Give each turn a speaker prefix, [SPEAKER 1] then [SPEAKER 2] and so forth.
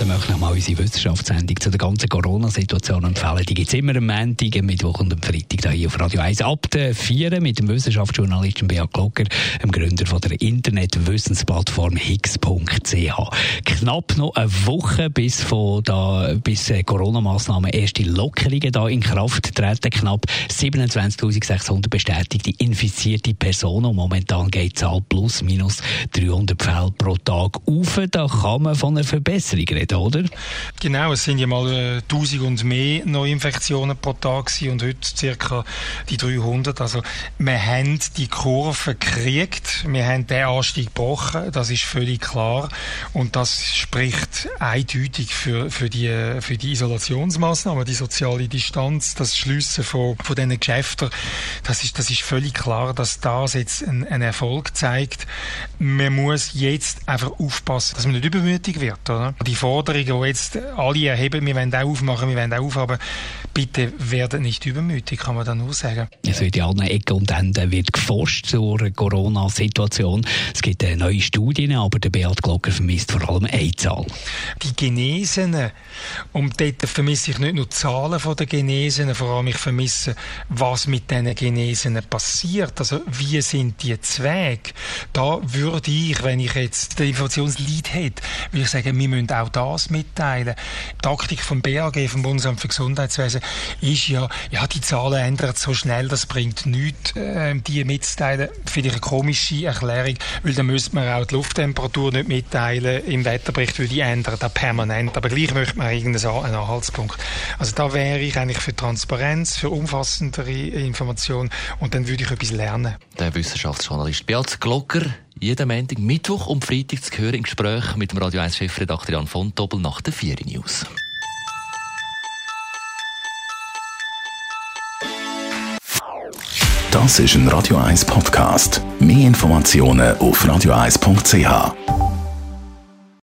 [SPEAKER 1] dann möchte ich mal unsere Wissenschaftssendung zu der ganzen Corona-Situation empfehlen. Die gibt es immer am Montag, am Mittwoch und am Freitag hier auf Radio 1 ab der 4 mit dem Wissenschaftsjournalisten Beat Glocker, dem Gründer von der Internetwissensplattform Higgs.ch. Knapp noch eine Woche bis, bis äh, Corona-Massnahmen erste Lockerungen da in Kraft treten. Knapp 27.600 bestätigte infizierte Personen. Momentan geht die Zahl plus minus 300 Fälle pro Tag auf. Da kann man von einer Verbesserung reden reden, oder?
[SPEAKER 2] Genau, es sind ja mal äh, 1000 und mehr Neuinfektionen pro Tag und heute circa die 300. Also wir haben die Kurve gekriegt, wir haben den Anstieg gebrochen, das ist völlig klar und das spricht eindeutig für, für, die, für die Isolationsmaßnahmen, die soziale Distanz, das Schliessen von, von diesen Geschäften. Das ist, das ist völlig klar, dass das jetzt einen Erfolg zeigt. Man muss jetzt einfach aufpassen, dass man nicht übermütig wird. Oder? Die Forderungen, die jetzt alle erheben, wir wollen auch aufmachen, wir wollen auch aufhaben, bitte werden nicht übermütig, kann man da nur sagen.
[SPEAKER 1] Es wird in allen Ecken und Enden wird geforscht zur Corona-Situation. Es gibt äh, neue Studien, aber der Beat Glocker vermisst vor allem eine Zahl.
[SPEAKER 2] Die Genesenen, und dort vermisse ich nicht nur die Zahlen der Genesenen, vor allem ich vermisse, was mit diesen Genesenen passiert. Also wie sind die Zweige? Da würde ich, wenn ich jetzt den Informationslead hätte, würde ich sagen, wir müssen auch das mitteilen. Die Taktik vom BAG, vom Bundesamt für Gesundheitswesen, ist ja, ja, die Zahlen ändern so schnell, das bringt nichts, äh, die mitzuteilen. Finde ich eine komische Erklärung, weil dann müsste man auch die Lufttemperatur nicht mitteilen im Wetterbericht, weil die ändern da permanent. Aber gleich möchte man irgendeinen Anhaltspunkt. Also da wäre ich eigentlich für Transparenz, für umfassendere Informationen und dann würde ich etwas lernen.
[SPEAKER 1] Der Wissenschaftsjournalist Beat Glocker jeden Montag, Mittwoch und Freitag zu hören im Gespräch mit dem Radio 1 Chefredakteur Jan von Doppel nach der 4 News.
[SPEAKER 3] Das ist ein Radio 1 Podcast. Mehr Informationen auf radio1.ch.